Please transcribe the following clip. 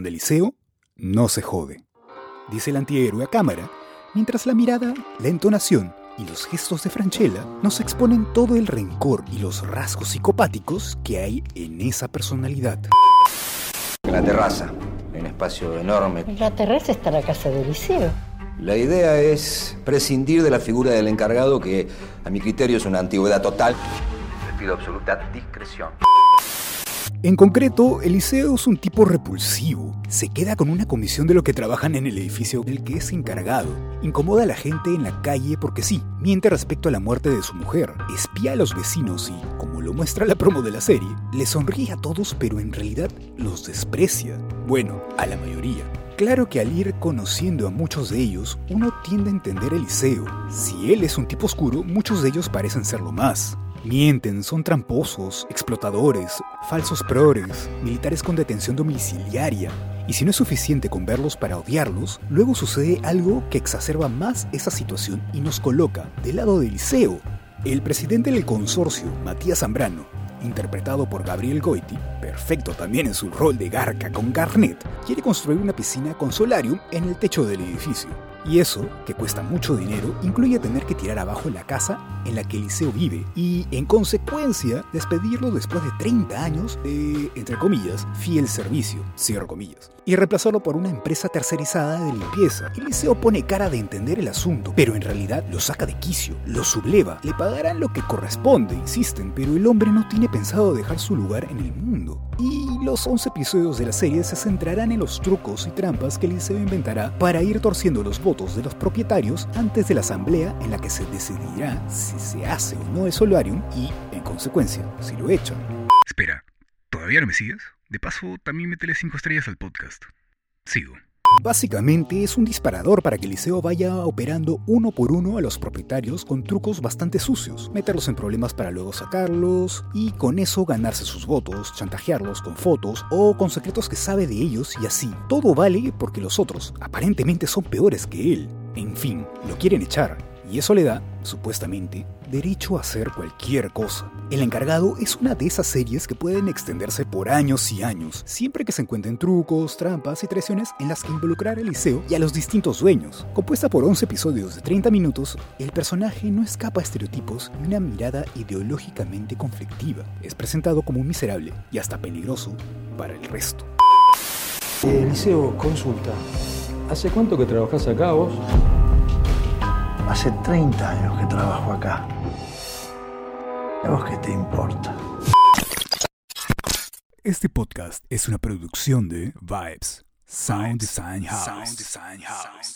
Con Eliseo no se jode. Dice el antihéroe a cámara, mientras la mirada, la entonación y los gestos de Franchella nos exponen todo el rencor y los rasgos psicopáticos que hay en esa personalidad. En la terraza, en espacio enorme. En la terraza está la casa de Eliseo. La idea es prescindir de la figura del encargado que a mi criterio es una antigüedad total. Le pido absoluta discreción. En concreto, Eliseo es un tipo repulsivo. Se queda con una comisión de lo que trabajan en el edificio del que es encargado. Incomoda a la gente en la calle porque sí, miente respecto a la muerte de su mujer. Espía a los vecinos y, como lo muestra la promo de la serie, le sonríe a todos pero en realidad los desprecia. Bueno, a la mayoría. Claro que al ir conociendo a muchos de ellos, uno tiende a entender a Eliseo. Si él es un tipo oscuro, muchos de ellos parecen serlo más. Mienten, son tramposos, explotadores, falsos progres, militares con detención domiciliaria. Y si no es suficiente con verlos para odiarlos, luego sucede algo que exacerba más esa situación y nos coloca del lado del liceo. El presidente del consorcio, Matías Zambrano, interpretado por Gabriel Goiti, perfecto también en su rol de garca con Garnet, quiere construir una piscina con solarium en el techo del edificio. Y eso, que cuesta mucho dinero, incluye tener que tirar abajo la casa en la que Eliseo vive y, en consecuencia, despedirlo después de 30 años de, entre comillas, fiel servicio, cierro comillas, y reemplazarlo por una empresa tercerizada de limpieza. Eliseo pone cara de entender el asunto, pero en realidad lo saca de quicio, lo subleva, le pagarán lo que corresponde, insisten, pero el hombre no tiene pensado dejar su lugar en el mundo. Los 11 episodios de la serie se centrarán en los trucos y trampas que Eliseo inventará para ir torciendo los votos de los propietarios antes de la asamblea en la que se decidirá si se hace o no el solarium y, en consecuencia, si lo echan. Espera, ¿todavía no me sigues? De paso, también métele 5 estrellas al podcast. Sigo. Básicamente es un disparador para que Eliseo vaya operando uno por uno a los propietarios con trucos bastante sucios, meterlos en problemas para luego sacarlos y con eso ganarse sus votos, chantajearlos con fotos o con secretos que sabe de ellos y así. Todo vale porque los otros aparentemente son peores que él. En fin, lo quieren echar y eso le da, supuestamente, derecho a hacer cualquier cosa. El encargado es una de esas series que pueden extenderse por años y años, siempre que se encuentren trucos, trampas y traiciones en las que involucrar a Eliseo y a los distintos dueños. Compuesta por 11 episodios de 30 minutos, el personaje no escapa a estereotipos y una mirada ideológicamente conflictiva. Es presentado como un miserable y hasta peligroso para el resto. Eliseo, consulta. ¿Hace cuánto que trabajás acá vos? Hace 30 años que trabajo acá. ¿A vos qué te importa? Este podcast es una producción de Vibes, Sound Design House.